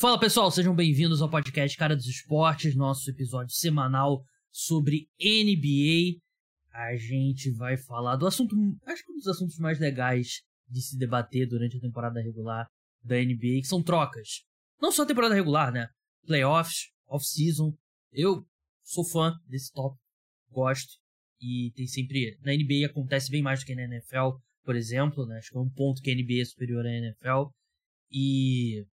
Fala pessoal, sejam bem-vindos ao podcast Cara dos Esportes, nosso episódio semanal sobre NBA. A gente vai falar do assunto, acho que um dos assuntos mais legais de se debater durante a temporada regular da NBA, que são trocas. Não só a temporada regular, né? Playoffs, off-season. Eu sou fã desse tópico, gosto. E tem sempre. Na NBA acontece bem mais do que na NFL, por exemplo, né? Acho que é um ponto que a NBA é superior à NFL. E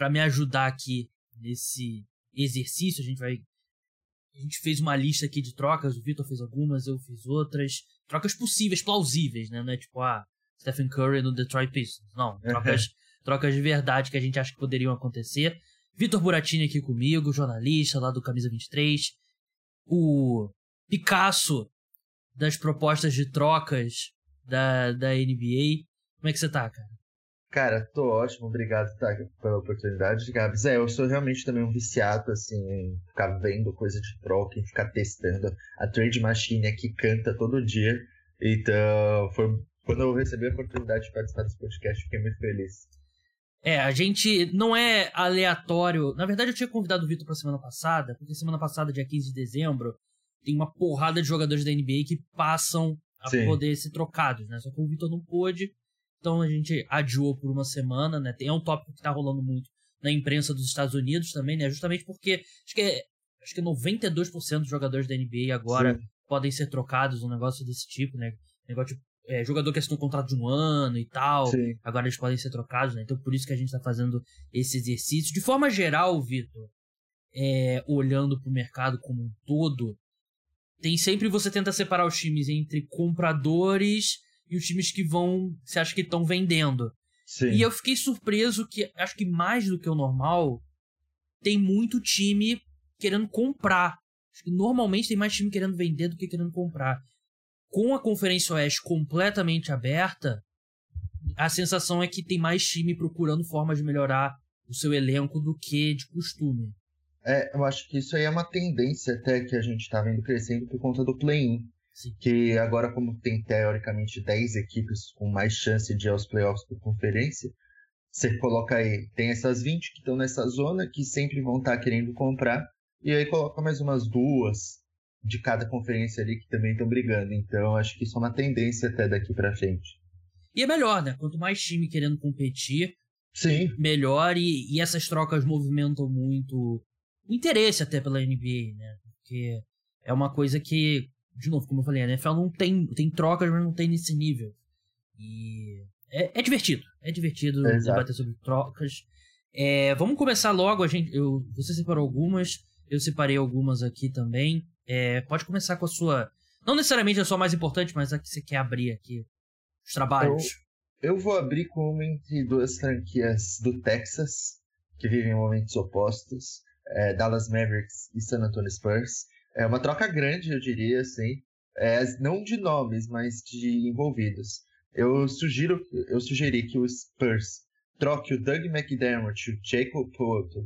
para me ajudar aqui nesse exercício, a gente vai. A gente fez uma lista aqui de trocas, o Vitor fez algumas, eu fiz outras. Trocas possíveis, plausíveis, né? Não é tipo, ah, Stephen Curry no Detroit Pistons. Não, trocas, trocas de verdade que a gente acha que poderiam acontecer. Vitor Buratini aqui comigo, jornalista lá do Camisa 23. O Picasso das propostas de trocas da, da NBA. Como é que você tá, cara? Cara, tô ótimo, obrigado tá, pela oportunidade, Gabs. É, eu sou realmente também um viciado, assim, em ficar vendo coisa de troca, em ficar testando. A Trade Machine aqui canta todo dia. Então, foi quando eu recebi a oportunidade de participar desse podcast, fiquei muito feliz. É, a gente não é aleatório. Na verdade, eu tinha convidado o Vitor pra semana passada, porque semana passada, dia 15 de dezembro, tem uma porrada de jogadores da NBA que passam a Sim. poder ser trocados, né? Só que o Vitor não pôde, então a gente adiou por uma semana, né? É um tópico que tá rolando muito na imprensa dos Estados Unidos também, né? Justamente porque acho que, é, acho que 92% dos jogadores da NBA agora Sim. podem ser trocados, um negócio desse tipo, né? Negócio de é, jogador que assinou um contrato de um ano e tal, Sim. agora eles podem ser trocados, né? Então por isso que a gente está fazendo esse exercício. De forma geral, Vitor, é, olhando para o mercado como um todo, tem sempre você tenta separar os times entre compradores e os times que vão, você acha que estão vendendo. Sim. E eu fiquei surpreso que acho que mais do que o normal tem muito time querendo comprar. Acho que normalmente tem mais time querendo vender do que querendo comprar com a Conferência Oeste completamente aberta, a sensação é que tem mais time procurando formas de melhorar o seu elenco do que de costume. É, eu acho que isso aí é uma tendência até que a gente está vendo crescendo por conta do play-in. Que agora, como tem teoricamente 10 equipes com mais chance de ir aos playoffs por conferência, você coloca aí, tem essas 20 que estão nessa zona, que sempre vão estar tá querendo comprar, e aí coloca mais umas duas, de cada conferência ali que também estão brigando. Então, acho que isso é uma tendência até daqui para frente. E é melhor, né? Quanto mais time querendo competir, Sim. melhor. E, e essas trocas movimentam muito o interesse até pela NBA, né? Porque é uma coisa que, de novo, como eu falei, a NFL não tem, tem trocas, mas não tem nesse nível. E é, é divertido. É divertido é debater sobre trocas. É, vamos começar logo. A gente, eu, você separou algumas, eu separei algumas aqui também. É, pode começar com a sua. Não necessariamente a sua mais importante, mas a que você quer abrir aqui. Os trabalhos. Eu, eu vou abrir com uma entre duas franquias do Texas, que vivem momentos opostos. É, Dallas Mavericks e San Antonio Spurs. É uma troca grande, eu diria, assim. É, não de nomes, mas de envolvidos. Eu sugiro, eu sugeri que o Spurs troque o Doug McDermott, o Jacob Poeltl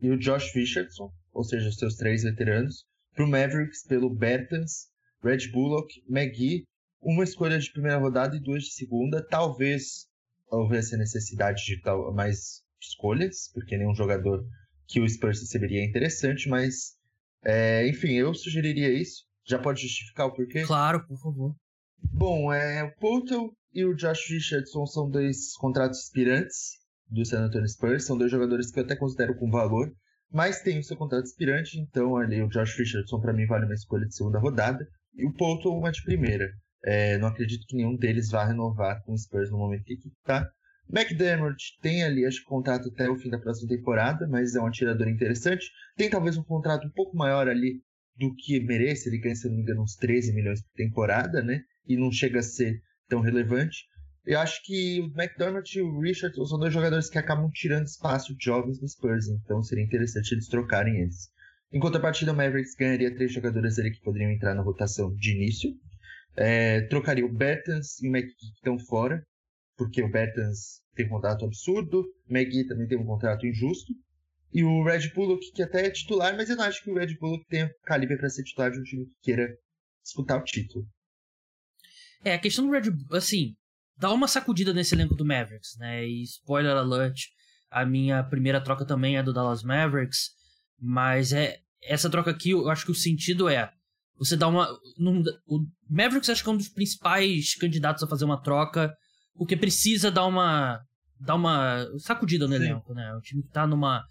e o Josh Richardson, ou seja, os seus três veteranos, para o Mavericks pelo Bertans, Red Bullock, McGee, uma escolha de primeira rodada e duas de segunda. Talvez houvesse a necessidade de mais escolhas, porque nenhum jogador que o Spurs receberia é interessante, mas é, enfim, eu sugeriria isso. Já pode justificar o porquê? Claro, por favor. Bom, é, o Poulton e o Josh Richardson são dois contratos aspirantes do San Antonio Spurs, são dois jogadores que eu até considero com valor mas tem o seu contrato expirante, então ali o Josh Richardson para mim vale uma escolha de segunda rodada e o Polton uma de primeira. É, não acredito que nenhum deles vá renovar com o Spurs no momento que está. McDermott tem ali, acho que contrato até o fim da próxima temporada, mas é um atirador interessante. Tem talvez um contrato um pouco maior ali do que merece, ele ganha, se não me engano, uns 13 milhões por temporada, né? E não chega a ser tão relevante. Eu acho que o McDermott e o Richardson são dois jogadores que acabam tirando espaço de jovens do Spurs, então seria interessante eles trocarem eles. Em contrapartida, o Mavericks ganharia três jogadores ali que poderiam entrar na rotação de início. É, trocaria o Bertans e o McGee que estão fora, porque o Bertans tem um contrato absurdo, o McGee também tem um contrato injusto. E o Red Bullock, que até é titular, mas eu não acho que o Red Bullock tenha calibre para ser titular de um time que queira disputar o título. É, a questão do Red Bull, assim, dá uma sacudida nesse elenco do Mavericks, né? E spoiler alert, A minha primeira troca também é do Dallas Mavericks, mas é essa troca aqui, eu acho que o sentido é você dá uma. Num, o Mavericks acho que é um dos principais candidatos a fazer uma troca, porque precisa dar uma. dar uma sacudida no Sim. elenco, né? O time que tá numa.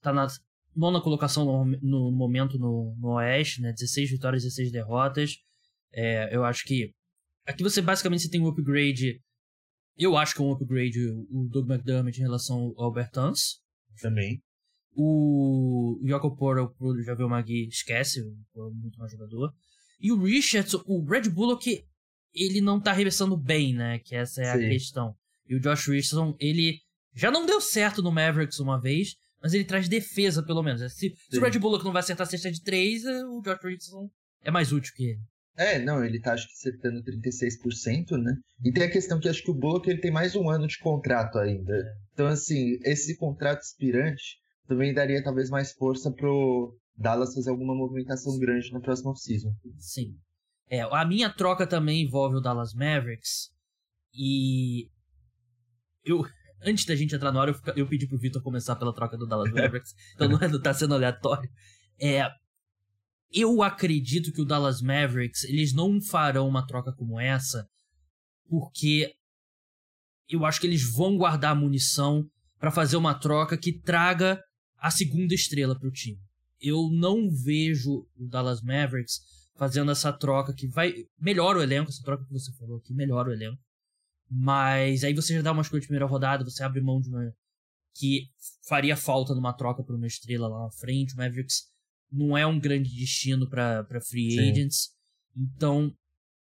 tá na nona colocação no, no momento no, no Oeste, né? 16 vitórias, 16 derrotas. É, eu acho que. Aqui você basicamente você tem um upgrade. Eu acho que é um upgrade o Doug McDermott em relação ao Bertans. Também. O Yoko Portal pro Javier Magui esquece, é muito mais jogador. E o Richardson, o Red Bullock, ele não tá arremessando bem, né? Que essa é Sim. a questão. E o Josh Richardson, ele já não deu certo no Mavericks uma vez, mas ele traz defesa, pelo menos. Se, se o Red Bullock não vai acertar a cesta de 3, é, o Josh Richardson é mais útil que ele. É, não, ele tá acho que acertando 36%, né? E tem a questão que acho que o Bullock ele tem mais um ano de contrato ainda. É. Então, assim, esse contrato expirante também daria talvez mais força pro Dallas fazer alguma movimentação grande na próxima off-season. Sim. É, a minha troca também envolve o Dallas Mavericks. E eu antes da gente entrar no ar, eu, eu pedi pro Vitor começar pela troca do Dallas Mavericks, então não, é, não tá sendo aleatório. É, eu acredito que o Dallas Mavericks, eles não farão uma troca como essa, porque eu acho que eles vão guardar munição para fazer uma troca que traga a segunda estrela para o time. Eu não vejo o Dallas Mavericks fazendo essa troca que vai. Melhora o elenco, essa troca que você falou aqui, melhora o elenco. Mas aí você já dá uma escolha de primeira rodada, você abre mão de uma. que faria falta numa troca por uma estrela lá na frente. O Mavericks não é um grande destino para free Sim. agents. Então,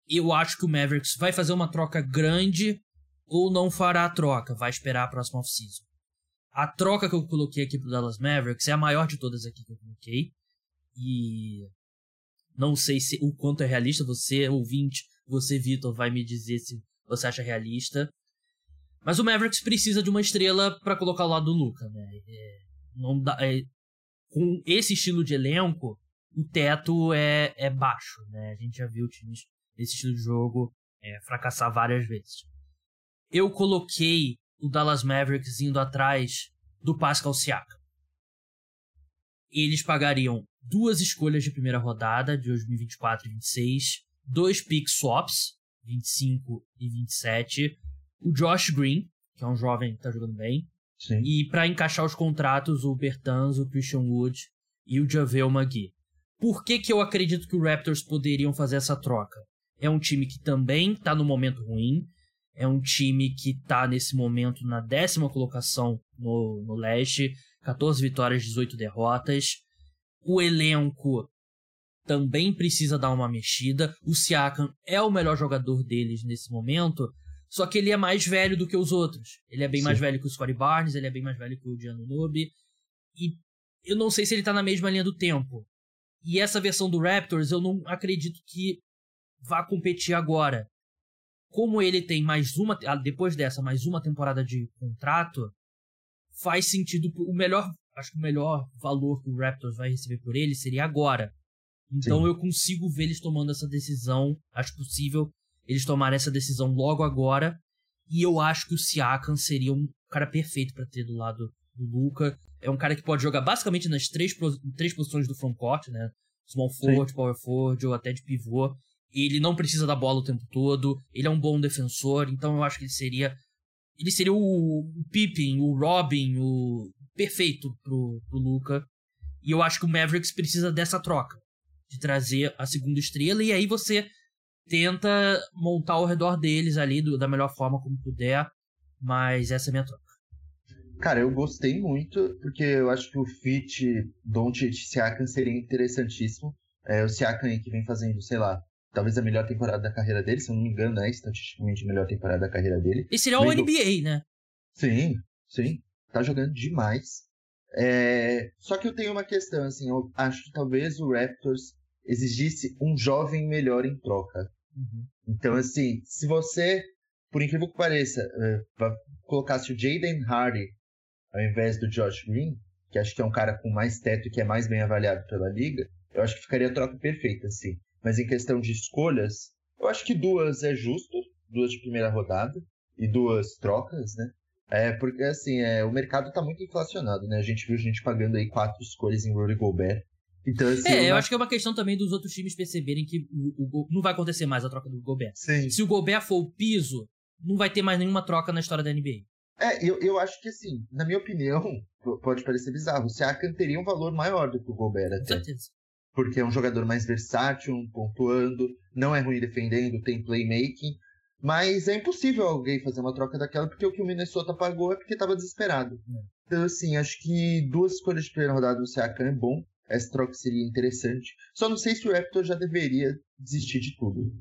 eu acho que o Mavericks vai fazer uma troca grande ou não fará a troca, vai esperar a próxima off-season. A troca que eu coloquei aqui pro Dallas Mavericks é a maior de todas aqui que eu coloquei. E não sei se o quanto é realista. Você, ouvinte, você, Vitor, vai me dizer se você acha realista. Mas o Mavericks precisa de uma estrela para colocar ao lado do Luca, né? É, não dá, é, com esse estilo de elenco, o teto é, é baixo, né? A gente já viu times desse estilo de jogo é, fracassar várias vezes. Eu coloquei o Dallas Mavericks indo atrás do Pascal Siakam. Eles pagariam duas escolhas de primeira rodada de 2024 e 26, dois pick swaps, 25 e 27, o Josh Green, que é um jovem que está jogando bem, Sim. e para encaixar os contratos, o Bertans, o Christian Wood e o Javel McGee. Por que, que eu acredito que o Raptors poderiam fazer essa troca? É um time que também está no momento ruim, é um time que está nesse momento na décima colocação no, no leste, 14 vitórias, 18 derrotas. O elenco também precisa dar uma mexida. O Siakam é o melhor jogador deles nesse momento, só que ele é mais velho do que os outros. Ele é bem Sim. mais velho que o Scottie Barnes, ele é bem mais velho que o Gianno Nobe. E eu não sei se ele tá na mesma linha do tempo. E essa versão do Raptors, eu não acredito que vá competir agora como ele tem mais uma, ah, depois dessa, mais uma temporada de contrato, faz sentido. O melhor, acho que o melhor valor que o Raptors vai receber por ele seria agora. Então Sim. eu consigo ver eles tomando essa decisão. Acho possível eles tomarem essa decisão logo agora. E eu acho que o Siakam seria um cara perfeito para ter do lado do Luca. É um cara que pode jogar basicamente nas três, três posições do frontcourt, né? Small forward, Sim. power forward ou até de pivô ele não precisa da bola o tempo todo, ele é um bom defensor, então eu acho que ele seria. Ele seria o, o Pippin, o Robin, o perfeito pro, pro Luca. E eu acho que o Mavericks precisa dessa troca. De trazer a segunda estrela, e aí você tenta montar ao redor deles ali do, da melhor forma como puder. Mas essa é a minha troca. Cara, eu gostei muito, porque eu acho que o fit Doncic Siakam seria interessantíssimo. É, o Siakam que vem fazendo, sei lá, talvez a melhor temporada da carreira dele, se eu não me engano, é estatisticamente a melhor temporada da carreira dele. E seria o NBA, né? Sim, sim. Tá jogando demais. É... Só que eu tenho uma questão, assim, eu acho que talvez o Raptors exigisse um jovem melhor em troca. Uhum. Então, assim, se você, por incrível que pareça, uh, colocasse o Jaden Hardy ao invés do Josh Green, que acho que é um cara com mais teto e que é mais bem avaliado pela liga, eu acho que ficaria a troca perfeita, assim. Mas em questão de escolhas, eu acho que duas é justo, duas de primeira rodada e duas trocas, né? É, porque assim, é, o mercado tá muito inflacionado, né? A gente viu gente pagando aí quatro escolhas em Rudy Gobert. Então, assim, é, eu acho que é uma questão também dos outros times perceberem que o, o, não vai acontecer mais a troca do Gobert. Sim. Se o Gobert for o piso, não vai ter mais nenhuma troca na história da NBA. É, eu, eu acho que assim, na minha opinião, pode parecer bizarro, o Siakam teria um valor maior do que o Gobert até. Com certeza. Porque é um jogador mais versátil, pontuando, não é ruim defendendo, tem playmaking. Mas é impossível alguém fazer uma troca daquela, porque o que o Minnesota pagou é porque estava desesperado. É. Então, assim, acho que duas escolhas de primeira rodada do Siakam é bom. Essa troca seria interessante. Só não sei se o Raptor já deveria desistir de tudo.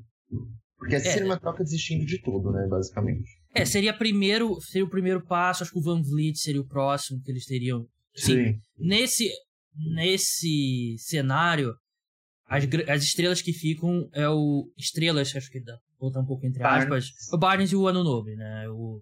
Porque essa é. seria uma troca desistindo de tudo, né, basicamente. É, seria primeiro, seria o primeiro passo, acho que o Van Vliet seria o próximo que eles teriam. Sim. Sim. Nesse, nesse cenário, as, as estrelas que ficam é o. Estrelas, acho que dá botar um pouco entre aspas. Barnes. O Barnes e o Ano Nobre, né? O,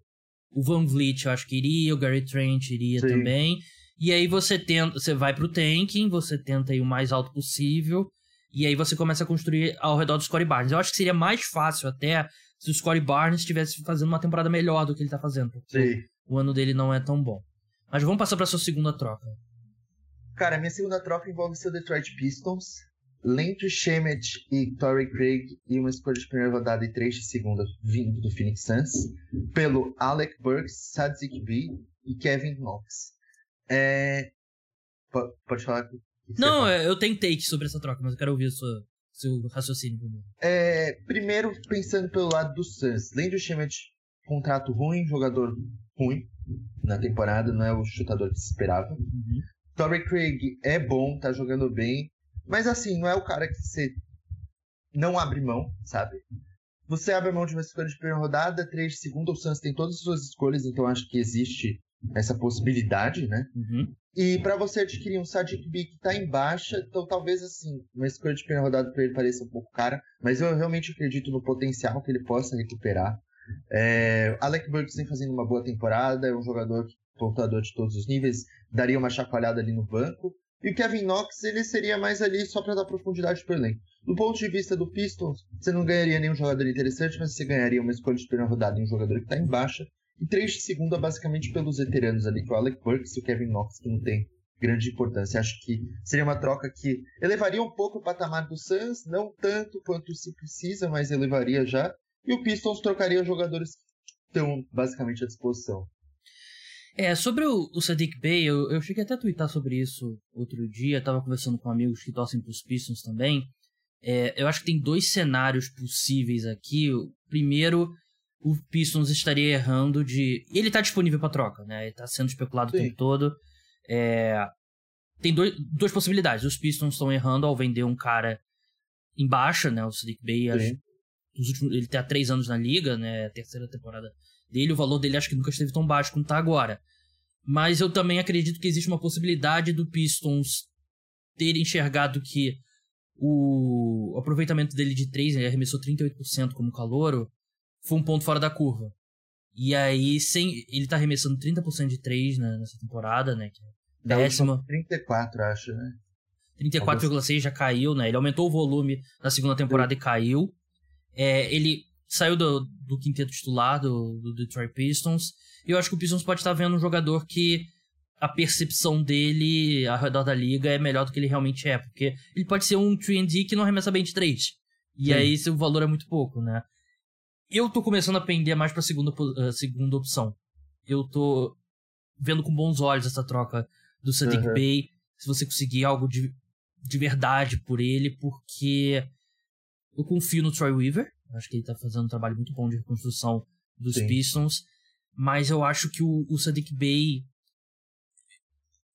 o Van Vliet eu acho que iria, o Gary Trent iria Sim. também. E aí você tenta, você vai pro tanking, você tenta ir o mais alto possível, e aí você começa a construir ao redor do Scottie Barnes. Eu acho que seria mais fácil até se o Scottie Barnes estivesse fazendo uma temporada melhor do que ele tá fazendo, Sim. o ano dele não é tão bom. Mas vamos passar para sua segunda troca. Cara, minha segunda troca envolve o seu Detroit Pistons. Landry Shemet e Torrey Craig e uma escolha de primeira rodada e três de segunda vindo do Phoenix Suns pelo Alec Burks, Sadzik B e Kevin Knox. É... Pode falar? Não, é, eu tenho take sobre essa troca, mas eu quero ouvir o seu, seu raciocínio primeiro. É, primeiro, pensando pelo lado do Suns. Landry Shemet, contrato ruim, jogador ruim na temporada, não é o chutador que se esperava. Uhum. Torrey Craig é bom, tá jogando bem, mas assim, não é o cara que você não abre mão, sabe? Você abre mão de uma escolha de primeira rodada, três de segunda, o Suns tem todas as suas escolhas, então acho que existe essa possibilidade, né? Uhum. E para você adquirir um Sadiq B que tá em baixa, então talvez assim, uma escolha de primeira rodada para ele pareça um pouco cara, mas eu realmente acredito no potencial que ele possa recuperar. É, Alec Burks vem fazendo uma boa temporada, é um jogador pontuador de todos os níveis, daria uma chacoalhada ali no banco. E o Kevin Knox, ele seria mais ali só para dar profundidade pro elenco. Do ponto de vista do Pistons, você não ganharia nenhum jogador interessante, mas você ganharia uma escolha de primeira rodada em um jogador que está em baixa. E três de segunda, basicamente, pelos veteranos ali, que é o Alec Burks e o Kevin Knox, que não tem grande importância. Acho que seria uma troca que elevaria um pouco o patamar do Suns, não tanto quanto se precisa, mas elevaria já. E o Pistons trocaria jogadores que estão basicamente à disposição. É, sobre o, o Sadiq Bey, eu, eu cheguei até a twittar sobre isso outro dia, tava conversando com amigos que torcem pros Pistons também. É, eu acho que tem dois cenários possíveis aqui. O primeiro, o Pistons estaria errando de. Ele tá disponível para troca, né? Ele tá sendo especulado Sim. o tempo todo. É... Tem dois, duas possibilidades. Os Pistons estão errando ao vender um cara em baixa, né? O Sadiq Bey. Últimos, ele tem há três anos na liga, né? Terceira temporada dele, o valor dele acho que nunca esteve tão baixo como está agora. Mas eu também acredito que existe uma possibilidade do Pistons ter enxergado que o aproveitamento dele de 3, ele arremessou 38% como calouro, foi um ponto fora da curva. E aí, sem ele tá arremessando 30% de 3 né, nessa temporada, né? Que é décima. 34, acho, né? 34,6 já caiu, né? Ele aumentou o volume na segunda temporada e caiu. É, ele saiu do, do quinteto titular do, do Detroit Pistons. E eu acho que o Pistons pode estar vendo um jogador que a percepção dele ao redor da liga é melhor do que ele realmente é. Porque ele pode ser um 3D que não arremessa bem de 3. E Sim. aí o valor é muito pouco, né? Eu tô começando a pender mais pra segunda, uh, segunda opção. Eu tô vendo com bons olhos essa troca do Sadiq uhum. Bey. Se você conseguir algo de, de verdade por ele, porque eu confio no Troy Weaver. Acho que ele tá fazendo um trabalho muito bom de reconstrução dos Sim. Pistons. Mas eu acho que o, o Sadiq Bey.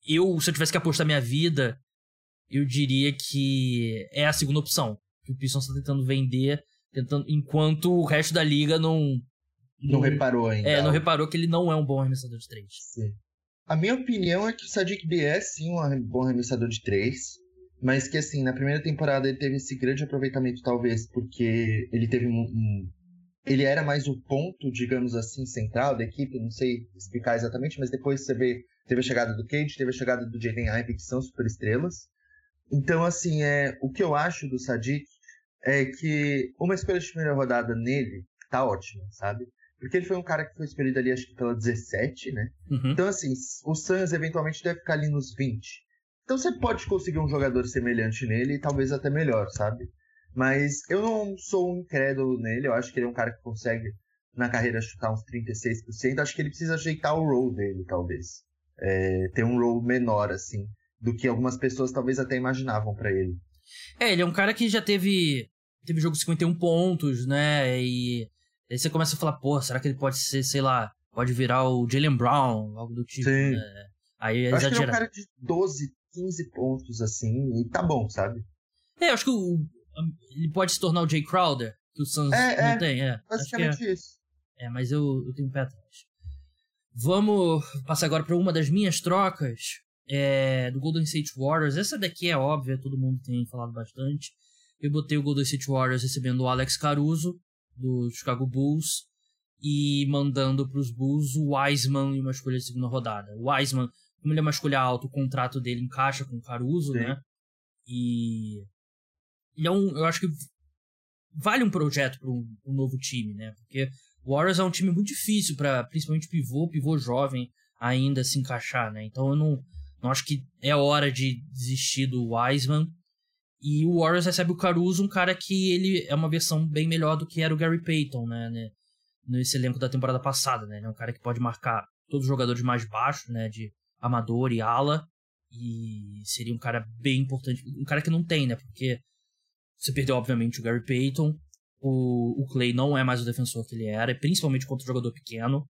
Eu, se eu tivesse que apostar minha vida, eu diria que é a segunda opção. Que o Pistons tá tentando vender, tentando, enquanto o resto da liga não. Não, não reparou ainda. É, não reparou que ele não é um bom arremessador de três. Sim. A minha opinião é que o Sadiq Bey é sim um bom arremessador de três. Mas que assim, na primeira temporada ele teve esse grande aproveitamento, talvez, porque ele teve um, um ele era mais o ponto, digamos assim, central da equipe, não sei explicar exatamente, mas depois você vê, teve a chegada do Cage, teve a chegada do Jaden Ive, que são super estrelas. Então, assim, é, o que eu acho do Sadiq é que uma escolha de primeira rodada nele tá ótima, sabe? Porque ele foi um cara que foi escolhido ali, acho que pela 17, né? Uhum. Então, assim, o Suns eventualmente deve ficar ali nos 20. Então você pode conseguir um jogador semelhante nele e talvez até melhor, sabe? Mas eu não sou um incrédulo nele, eu acho que ele é um cara que consegue na carreira chutar uns 36%. Acho que ele precisa ajeitar o role dele, talvez. É, ter um role menor, assim, do que algumas pessoas talvez até imaginavam para ele. É, ele é um cara que já teve. Teve jogo 51 pontos, né? E aí você começa a falar, pô, será que ele pode ser, sei lá, pode virar o Jalen Brown, algo do tipo, Sim. né? Aí é eu acho que ele é um exagerado. cara de 12, 15 pontos, assim, e tá bom, sabe? É, eu acho que o, ele pode se tornar o Jay Crowder, que o Suns É, não é, tem, é. É. Basicamente isso. É, mas eu, eu tenho um pé atrás. Vamos passar agora para uma das minhas trocas é, do Golden State Warriors. Essa daqui é óbvia, todo mundo tem falado bastante. Eu botei o Golden State Warriors recebendo o Alex Caruso, do Chicago Bulls, e mandando para os Bulls o Wiseman e uma escolha de segunda rodada. O Wiseman, como ele é uma escolha alta, o contrato dele encaixa com o Caruso, Sim. né? E ele é um, eu acho que vale um projeto para um, um novo time, né? Porque o Warriors é um time muito difícil para principalmente pivô, pivô jovem ainda se encaixar, né? Então eu não, não acho que é hora de desistir do Wiseman. E o Warriors recebe o Caruso, um cara que ele é uma versão bem melhor do que era o Gary Payton, né? né? Nesse elenco da temporada passada, né? Ele é um cara que pode marcar todos os jogadores mais baixos, né? De amador e ala. E seria um cara bem importante. Um cara que não tem, né? Porque você perdeu, obviamente, o Gary Payton. O, o Clay não é mais o defensor que ele era, principalmente contra o jogador pequeno.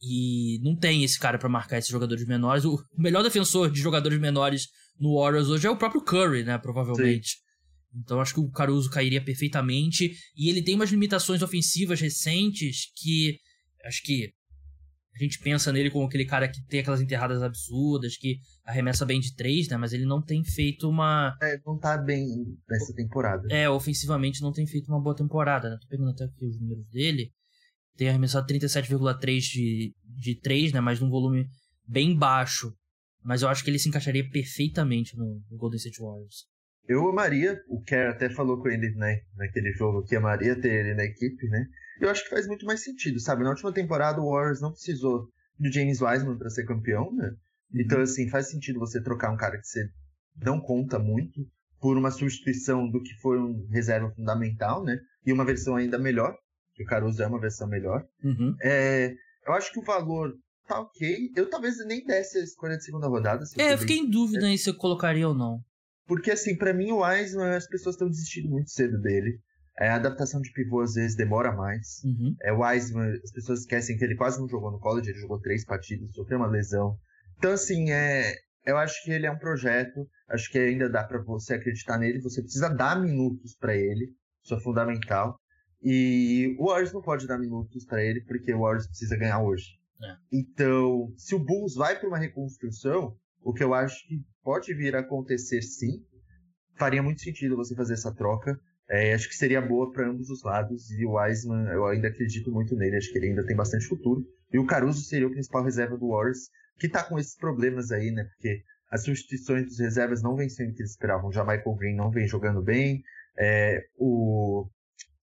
E não tem esse cara para marcar esses jogadores menores. O melhor defensor de jogadores menores no Warriors hoje é o próprio Curry, né? Provavelmente. Então acho que o Caruso cairia perfeitamente. E ele tem umas limitações ofensivas recentes que acho que a gente pensa nele como aquele cara que tem aquelas enterradas absurdas, que arremessa bem de três, né? Mas ele não tem feito uma. É, não tá bem nessa temporada. É, ofensivamente não tem feito uma boa temporada, né? Tô pegando até aqui os números dele. Tem arremessado 37,3 de, de 3, né? Mas num volume bem baixo. Mas eu acho que ele se encaixaria perfeitamente no, no Golden State Warriors. Eu amaria, o Kerr até falou com ele né, naquele jogo que amaria ter ele na equipe, né? Eu acho que faz muito mais sentido, sabe? Na última temporada o Warriors não precisou do James Wiseman para ser campeão, né? Então, assim, faz sentido você trocar um cara que você não conta muito por uma substituição do que foi um reserva fundamental, né? E uma versão ainda melhor, que o Caruso é uma versão melhor. Uhum. É, eu acho que o valor tá ok. Eu talvez nem desse a escolha de segunda rodada. se É, eu fiquei em dúvida em se eu colocaria ou não. porque, assim, pra mim, o Wiseman, as pessoas estão desistindo muito cedo dele. É, a adaptação de pivô, às vezes, demora mais. Uhum. É, o Wiseman, as pessoas esquecem que ele quase não jogou no college, ele jogou três partidas, sofreu uma lesão. Então, assim, é, eu acho que ele é um projeto, acho que ainda dá pra você acreditar nele, você precisa dar minutos pra ele, isso é fundamental. E o Warriors não pode dar minutos pra ele, porque o Warriors precisa ganhar hoje. É. Então, se o Bulls vai pra uma reconstrução, o que eu acho que pode vir a acontecer sim, faria muito sentido você fazer essa troca. É, acho que seria boa para ambos os lados. E o Wiseman, eu ainda acredito muito nele, acho que ele ainda tem bastante futuro. E o Caruso seria o principal reserva do Warriors, que tá com esses problemas aí, né? Porque as substituições dos reservas não vêm sendo o que eles esperavam. Já Michael Green não vem jogando bem. É, o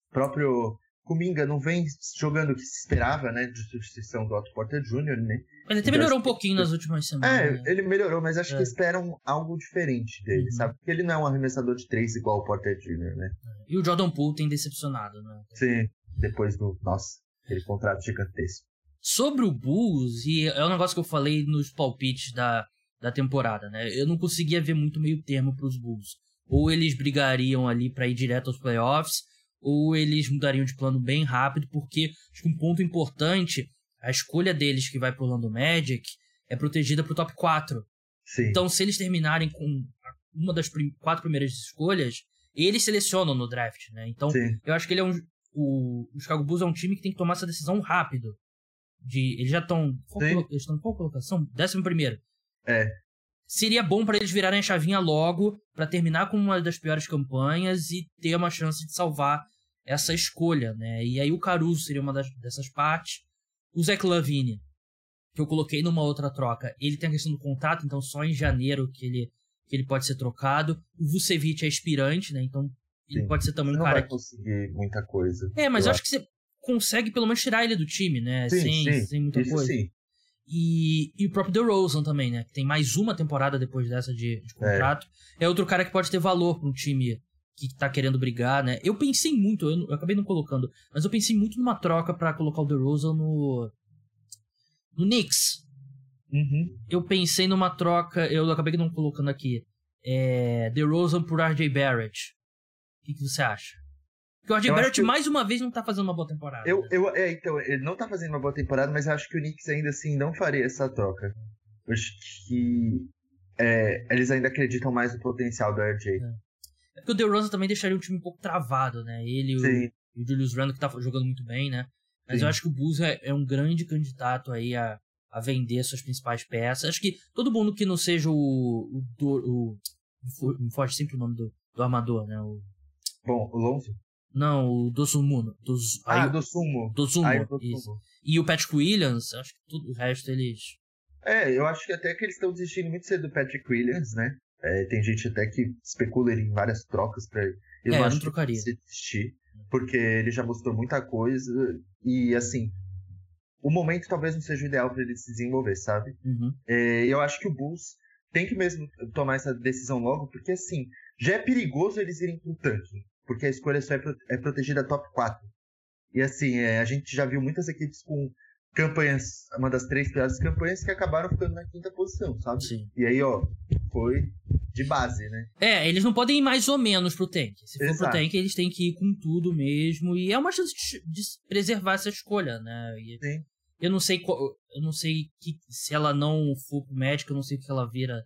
próprio Kuminga não vem jogando o que se esperava, né? De substituição do Otto Porter Jr., né? Ele até melhorou um pouquinho nas últimas semanas. É, ele melhorou, mas acho É. que esperam algo diferente dele, Uhum. sabe? Porque ele não é um arremessador de três igual o Porter Jr., né? E o Jordan Poole tem decepcionado, né? Sim, depois do. Nossa, aquele contrato gigantesco. Sobre o Bulls, e é um negócio que eu falei nos palpites da, da temporada, né? Eu não conseguia ver muito meio termo pros Bulls. Ou eles brigariam ali pra ir direto aos playoffs, ou eles mudariam de plano bem rápido, porque acho que um ponto importante, a escolha deles que vai pro Orlando Magic é protegida pro top 4. Sim. Então, se eles terminarem com uma das prim- quatro primeiras escolhas, eles selecionam no draft, né? Então, Sim. eu acho que ele é um. O, o Chicago Bulls é um time que tem que tomar essa decisão rápido. De, eles já estão. Eles estão em qual colocação? Décimo primeiro. É. Seria bom pra eles virarem a chavinha logo, pra terminar com uma das piores campanhas e ter uma chance de salvar essa escolha, né? E aí o Caruso seria uma das, dessas partes. O Zach Lavine, que eu coloquei numa outra troca, ele tem a questão do contrato, então só em janeiro que ele, que ele pode ser trocado. O Vucevic é aspirante, né? Então ele Sim. pode ser também um não cara vai conseguir muita coisa. é, mas eu, acho que você consegue pelo menos tirar ele do time, né? Sim, sem, sim, sem muita coisa. sim. E, e o próprio DeRozan também, né? Que tem mais uma temporada depois dessa de, de contrato. É. outro cara que pode ter valor para um time que tá querendo brigar, né? Eu pensei muito, eu, eu, acabei não colocando, mas eu pensei muito numa troca para colocar o DeRozan no no Knicks. Uhum. Eu pensei numa troca, eu acabei não colocando aqui. É, DeRozan por RJ Barrett. O que, que você acha? Porque o RJ Barrett, mais uma vez, não tá fazendo uma boa temporada. Eu, né? eu, é, então, ele não tá fazendo uma boa temporada, mas eu acho que o Knicks ainda assim não faria essa troca. Eu acho que é, eles ainda acreditam mais no potencial do RJ. É. é porque o DeRozan também deixaria o time um pouco travado, né? Ele e o, o Julius Randle, que tá jogando muito bem, né? Mas Sim. eu acho que o Bulls é, é, um grande candidato aí a, a vender suas principais peças. Acho que todo mundo que não seja o. o, o, o me foge sempre o nome do, do armador, né? O... Bom, o Lonzo? Não, o Dosumu. Dos, ah, aí, Dosumu. Dosumu, aí, isso. E o Patrick Williams, acho que tudo o resto eles. É, eu acho que até que eles estão desistindo muito cedo do Patrick Williams, né? É, tem gente até que especula em várias trocas pra ele. Eu é, não trocaria. que desistir, porque ele já mostrou muita coisa e, assim, o momento talvez não seja o ideal para ele se desenvolver, sabe? Uhum. É, eu acho que o Bulls tem que mesmo tomar essa decisão logo, porque, assim, já é perigoso eles irem pro tanque porque a escolha só é, pro, é protegida top 4. E assim, é, a gente já viu muitas equipes com campanhas, uma das três piores campanhas, que acabaram ficando na quinta posição, sabe? Sim. E aí, ó, foi de base, né? É, eles não podem ir mais ou menos pro tank. Se for Exato. pro tank, eles têm que ir com tudo mesmo. E é uma chance de, preservar essa escolha, né? E Sim. Eu não sei eu não sei que, se ela não for pro médico, eu não sei o que ela vira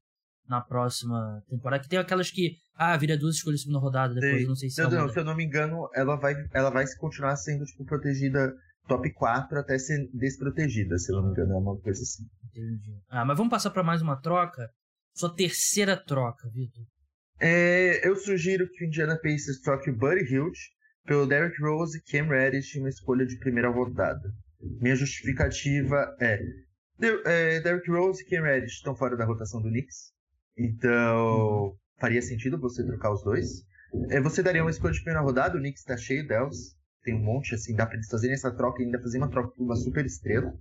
na próxima temporada. Que tem aquelas que, ah, vira duas escolhas segunda rodada depois, Sim. não sei se não, não, Se eu não me engano, ela vai, ela vai continuar sendo, tipo, protegida top 4 até ser desprotegida, se não me engano, é uma coisa assim. Entendi. Ah, mas vamos passar para mais uma troca? Sua terceira troca, Vitor. É, eu sugiro que o Indiana Pacers troque o Buddy Hield pelo Derrick Rose e Cam Reddish em uma escolha de primeira rodada. Minha justificativa é, é Derrick Rose e Cam Reddish estão fora da rotação do Knicks. Então, faria sentido você trocar os dois. É, você daria uma escolha de primeira rodada, o Knicks tá cheio delas. Tem um monte, assim, dá pra eles fazerem essa troca e ainda fazer uma troca com uma super estrela.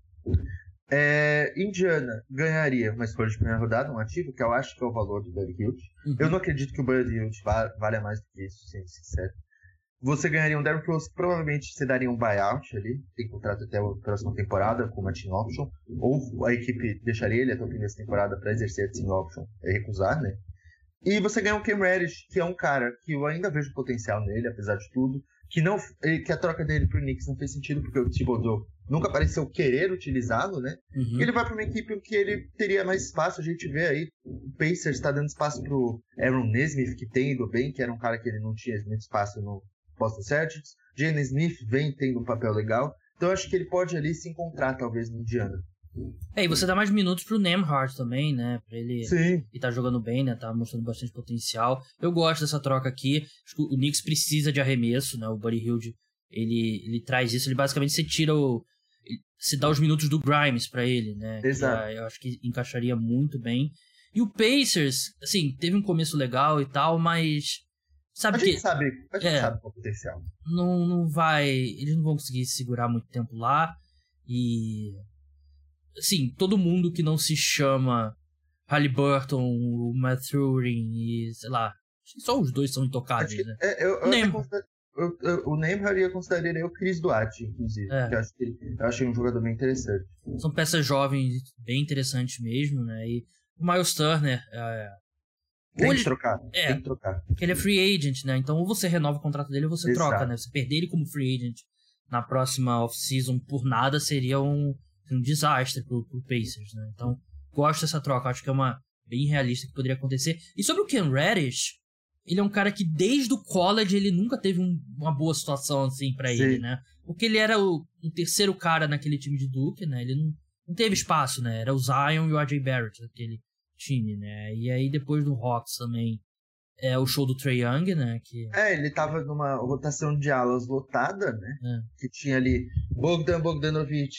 É, Indiana ganharia uma escolha de primeira rodada, um ativo, que eu acho que é o valor do Buddy Hield. Uhum. Eu não acredito que o Buddy Hield valha mais do que isso, sendo sincero. Você ganharia um Derrick Rose, provavelmente você daria um buyout ali, tem contrato até a próxima temporada com uma team option, ou a equipe deixaria ele até o fim dessa temporada para exercer a team option e recusar, né? E você ganha um Cam Reddish, que é um cara que eu ainda vejo potencial nele, apesar de tudo, que não que a troca dele pro Knicks não fez sentido porque o Thibodeau nunca pareceu querer utilizá-lo, né? Uhum. Ele vai para uma equipe que ele teria mais espaço, a gente vê aí o Pacers está dando espaço pro Aaron Nesmith, que tem ido bem, que era um cara que ele não tinha muito espaço no Boston Celtics. Jalen Smith vem tendo um papel legal. Então eu acho que ele pode ali se encontrar, talvez, no Indiana. É, e você dá mais minutos pro Nemhard também, né? Pra ele. Sim. E tá jogando bem, né? Tá mostrando bastante potencial. Eu gosto dessa troca aqui. Acho que o Knicks precisa de arremesso, né? O Buddy Hilde, ele, ele traz isso. Ele basicamente se tira o. Se dá os minutos do Grimes para ele, né? Exato. Que, eu acho que encaixaria muito bem. E o Pacers, assim, teve um começo legal e tal, mas Sabe a que, gente sabe, a gente é, sabe qual é o potencial. Não, não vai. Eles não vão conseguir segurar muito tempo lá. E. Assim, todo mundo que não se chama Halliburton, o Mathurin e sei lá. Só os dois são intocáveis, né? É, eu, eu, eu, eu, o Neymar eu consideraria o Chris Duarte, inclusive. É. eu, acho que eu achei um jogador bem interessante. São peças jovens bem interessantes mesmo, né? E o Miles Turner é, tem que trocar. É, tem que trocar. Porque ele é free agent, né? Então ou você renova o contrato dele ou você Exato. troca, né? Você perder ele como free agent na próxima off-season por nada seria um, um desastre pro, pro Pacers, né? Então, gosto dessa troca. Acho que é uma bem realista que poderia acontecer. E sobre o Ken Reddish, ele é um cara que desde o college ele nunca teve um, uma boa situação assim para ele, né? Porque ele era o, o, terceiro cara naquele time de Duke, né? Ele não, não teve espaço, né? Era o Zion e o RJ Barrett, aquele time, né? E aí depois do Hawks também é o show do Trey Young, né? Que... É, ele tava numa rotação de alas lotada, né? É. Que tinha ali Bogdan Bogdanovic,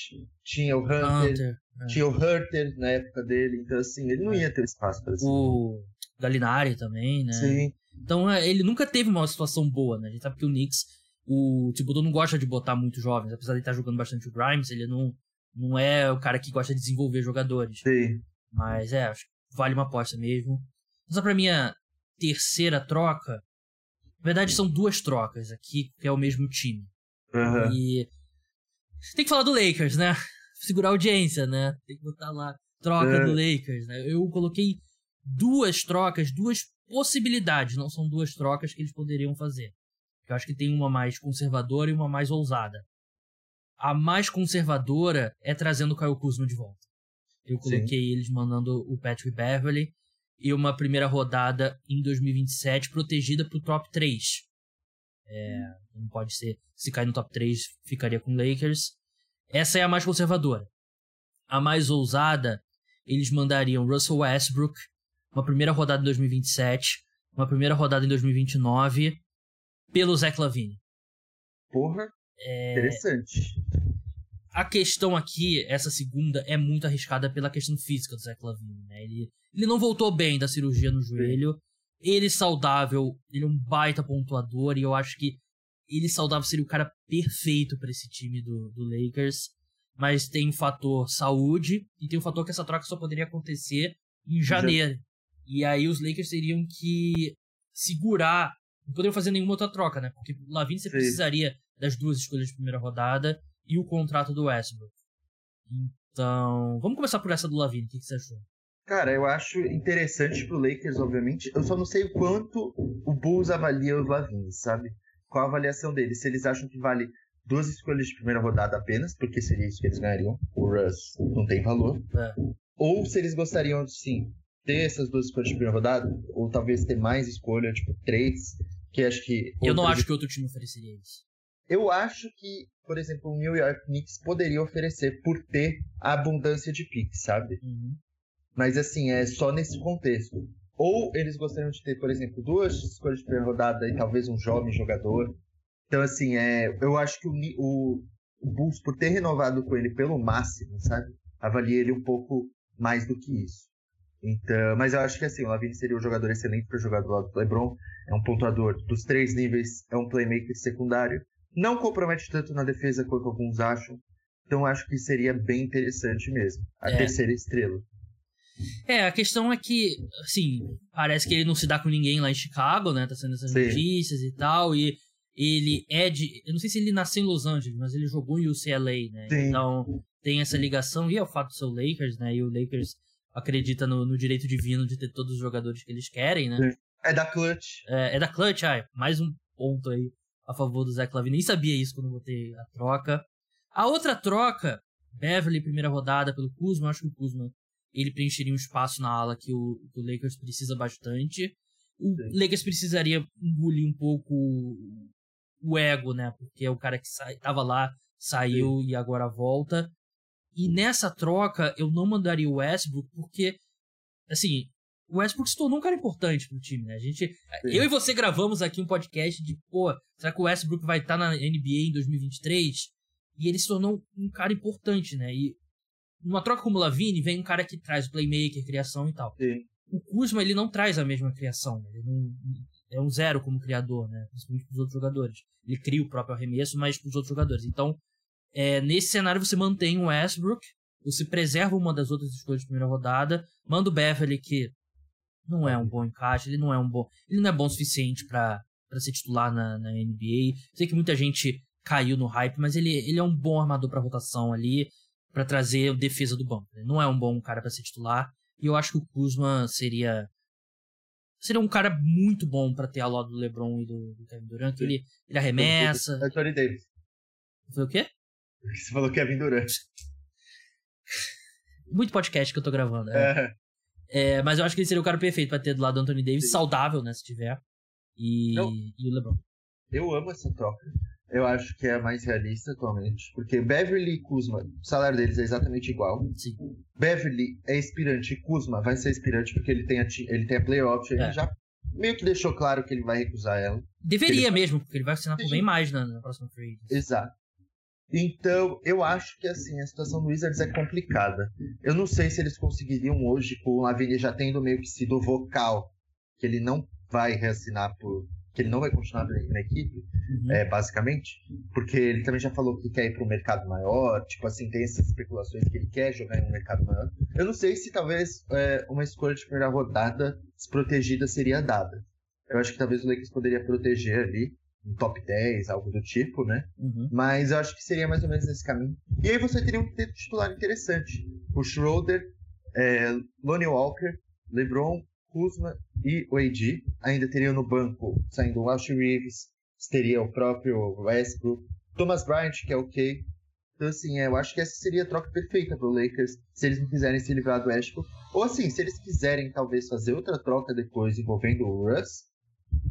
tinha o Hunter, Hunter é. tinha o Hunter na época dele, então assim, ele não é. ia ter espaço para O Galinari também, né? Sim. Então é, ele nunca teve uma situação boa, né? A gente sabe que o Knicks o Thibodeau não gosta de botar muitos jovens, apesar de estar jogando bastante o Grimes, ele não, não é o cara que gosta de desenvolver jogadores. Sim. Mas é, acho que vale uma aposta mesmo. Só pra minha terceira troca, na verdade são duas trocas aqui, que é o mesmo time. Uhum. E tem que falar do Lakers, né? Segurar a audiência, né? Tem que botar lá troca é. do Lakers, né? Eu coloquei duas trocas, duas possibilidades, não são duas trocas que eles poderiam fazer. Eu acho que tem uma mais conservadora e uma mais ousada. A mais conservadora é trazendo o Kyle Kuzma de volta. Eu coloquei Sim. eles mandando o Patrick Beverly e uma primeira rodada em 2027 protegida pro top 3. É, não pode ser. Se cair no top 3, ficaria com Lakers. Essa é a mais conservadora. A mais ousada, eles mandariam Russell Westbrook, uma primeira rodada em 2027, uma primeira rodada em 2029, pelo Zach Lavine. Porra, é... interessante. A questão aqui, essa segunda, é muito arriscada pela questão física do Zach Lavine. Né? Ele, ele não voltou bem da cirurgia no joelho. Ele saudável, ele é um baita pontuador e eu acho que ele saudável seria o cara perfeito para esse time do, do Lakers. Mas tem um fator saúde e tem um fator que essa troca só poderia acontecer em janeiro. E aí os Lakers teriam que segurar. Não poderiam fazer nenhuma outra troca, né? Porque o Lavine você Sim. precisaria das duas escolhas de primeira rodada e o contrato do Westbrook. Então, vamos começar por essa do Lavine. O que, que você achou? Cara, eu acho interessante pro Lakers, obviamente. Eu só não sei o quanto o Bulls avalia o Lavine, sabe? Qual a avaliação deles? Se eles acham que vale duas escolhas de primeira rodada apenas, porque seria isso que eles ganhariam. O Russ não tem valor. É. Ou se eles gostariam, sim, ter essas duas escolhas de primeira rodada, ou talvez ter mais escolha, tipo, três, que acho que... Eu não acho que outro time ofereceria isso. Eu acho que, por exemplo, o New York Knicks poderia oferecer por ter a abundância de picks, sabe? Uhum. Mas assim, é só nesse contexto. Ou eles gostariam de ter, por exemplo, duas escolhas de primeira rodada e talvez um jovem jogador. Então, assim, é, eu acho que o, o, o Bulls, por ter renovado com ele pelo máximo, sabe? Avalia ele um pouco mais do que isso. Então, mas eu acho que assim, o Lavine seria um jogador excelente para jogar do lado do LeBron. É um pontuador dos três níveis, é um playmaker secundário. Não compromete tanto na defesa quanto alguns acham. Então acho que seria bem interessante mesmo. A é. terceira estrela. É, a questão é que, assim, parece que ele não se dá com ninguém lá em Chicago, né? Tá sendo essas Sim. notícias e tal. E ele é de. Eu não sei se ele nasceu em Los Angeles, mas ele jogou em UCLA, né? Sim. Então tem essa ligação. E é o fato de ser o Lakers, né? E o Lakers acredita no, no, direito divino de ter todos os jogadores que eles querem, né? Sim. É da Clutch. É, é da Clutch, ai, mais um ponto aí a favor do Zach Lavine. Nem sabia isso quando botei a troca. A outra troca, Beverly, primeira rodada pelo Kuzma, acho que o Kuzma ele preencheria um espaço na ala que o, que o Lakers precisa bastante. O Sim. Lakers precisaria engolir um pouco o ego, né? Porque é o cara que sa tava lá, saiu Sim. e agora volta. E nessa troca, eu não mandaria o Westbrook, porque, assim, o Westbrook se tornou um cara importante pro time, né? A gente, Sim. eu e você gravamos aqui um podcast de, pô, será que o Westbrook vai estar tá na NBA em 2023? E ele se tornou um cara importante, né? E numa troca como o Lavine, vem um cara que traz playmaker, criação e tal. Sim. O Kuzma, ele não traz a mesma criação. Né? Ele não, é um zero como criador, né? Principalmente pros outros jogadores. Ele cria o próprio arremesso, mas pros outros jogadores. Então, é, nesse cenário você mantém o Westbrook, você preserva uma das outras escolhas de primeira rodada, manda o Beverly, que não é um bom encaixe, ele não é um bom. Ele não é bom o suficiente para ser titular na, na NBA. Sei que muita gente caiu no hype, mas ele, ele é um bom armador para rotação ali para trazer defesa do banco. Ele não é um bom cara para ser titular. E eu acho que o Kuzma seria seria um cara muito bom para ter ao lado do LeBron e do, do Kevin Durant. Ele, ele arremessa. Anthony Davis. Foi o quê? Você falou Kevin Durant. Muito podcast que eu tô gravando. É. é. mas eu acho que ele seria o cara perfeito para ter do lado do Anthony Davis, Sim. saudável, né, se tiver. E, e o LeBron. Eu amo essa troca eu acho que é a mais realista atualmente. Porque Beverly e Kuzma, o salário deles é exatamente igual. Sim. Beverly é aspirante e Kuzma vai ser aspirante porque ele tem a, ele tem a playoff. Ele é. já meio que deixou claro que ele vai recusar ela. Deveria ele... mesmo, porque ele vai assinar por bem mais na, na próxima free. Exato. Então, eu acho que assim, a situação do Wizards é complicada. Eu não sei se eles conseguiriam hoje, com o Lavigne já tendo meio que sido vocal, que ele não vai reassinar por que ele não vai continuar na equipe, uhum. é, basicamente, porque ele também já falou que quer ir para um mercado maior, tipo assim, tem essas especulações que ele quer jogar em um mercado maior. Eu não sei se talvez é, uma escolha de primeira rodada desprotegida seria dada. Eu acho que talvez o Lakers poderia proteger ali um top 10, algo do tipo, né? Uhum. Mas eu acho que seria mais ou menos nesse caminho. E aí você teria um titular interessante. O Schroeder, é, Lonnie Walker, LeBron, Kuzma e o AD. Ainda teria no banco saindo o Austin Reeves, teria o próprio Westbrook, Thomas Bryant, que é ok. Então, assim, eu acho que essa seria a troca perfeita para o Lakers, se eles não quiserem se livrar do Westbrook. Ou, assim, se eles quiserem, talvez, fazer outra troca depois envolvendo o Russ,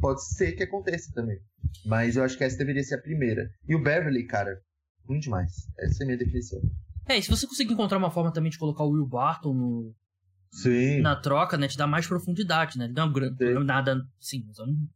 pode ser que aconteça também. Mas eu acho que essa deveria ser a primeira. E o Beverly, cara, ruim demais. Essa é a minha definição. É, e se você conseguir encontrar uma forma também de colocar o Will Barton no, Sim. na troca, né? Te dá mais profundidade, né? Não é nada, sim, é um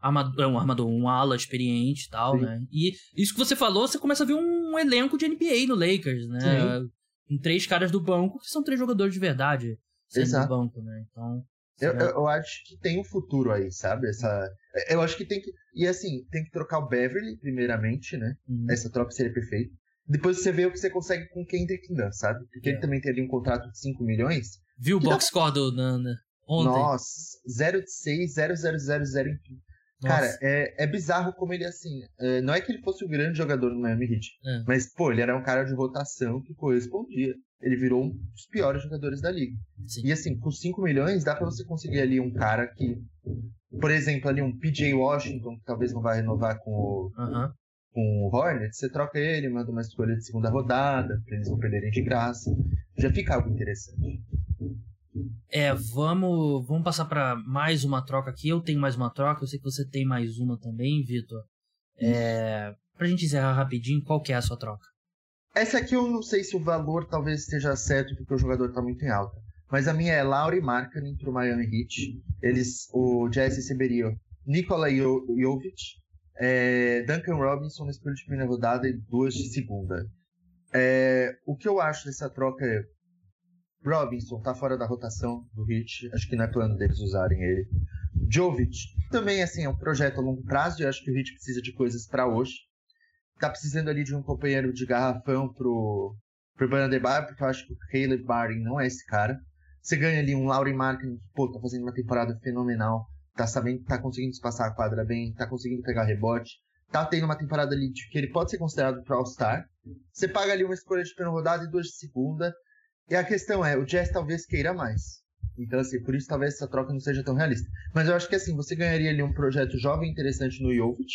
armador, é um armador, um ala experiente e tal, sim. né? E isso que você falou, você começa a ver um elenco de NBA no Lakers, né? Sim. Com três caras do banco, que são três jogadores de verdade sendo do banco, né? Então... Eu, eu, acho que tem um futuro aí, sabe? Essa, eu acho que tem que. E assim, tem que trocar o Beverly, primeiramente, né? Uhum. Essa troca seria perfeita. Depois você vê o que você consegue com o Kendrick Nunn, sabe? Porque é. ele também tem ali um contrato de 5 milhões. Viu o box dá... score do Nana ontem? Nossa, 0 de 6, 0, 0, 0, 0 em Cara, é, é bizarro como ele, assim, é, não é que ele fosse um grande jogador no Miami Heat, é. mas, pô, ele era um cara de rotação que correspondia. Ele virou um dos piores jogadores da liga. Sim. E, assim, com 5 milhões, dá para você conseguir ali um cara que, por exemplo, ali um PJ Washington, que talvez não vai renovar com o, uh -huh. com o Hornets, você troca ele, manda uma escolha de segunda rodada, pra eles não perderem de graça. Já fica algo interessante. É, vamos, vamos passar para mais uma troca aqui. Eu tenho mais uma troca, eu sei que você tem mais uma também, Vitor. É, pra gente encerrar rapidinho, qual que é a sua troca? Essa aqui eu não sei se o valor talvez esteja certo, porque o jogador tá muito em alta. Mas a minha é Lauri Markkanen pro Miami Heat. Eles, o Jazz receberia Nikola Jovic, é, Duncan Robinson na escolha de primeira rodada e duas de segunda. É, o que eu acho dessa troca é Robinson tá fora da rotação do Hit, acho que não é plano deles usarem ele. Jovic também assim é um projeto a longo prazo e acho que o Hit precisa de coisas para hoje. Tá precisando ali de um companheiro de garrafão pro pro Bandebar, porque eu acho que o Caleb Barton não é esse cara. Você ganha ali um Laurie Martin que pô, tá fazendo uma temporada fenomenal, tá sabendo, tá conseguindo espaçar a quadra bem, tá conseguindo pegar rebote, tá tendo uma temporada ali que ele pode ser considerado pro All-Star. Você paga ali uma escolha de primeira rodada e duas de segunda e a questão é, o Jazz talvez queira mais. Então, assim, por isso talvez essa troca não seja tão realista. Mas eu acho que, assim, você ganharia ali um projeto jovem interessante no Jovic,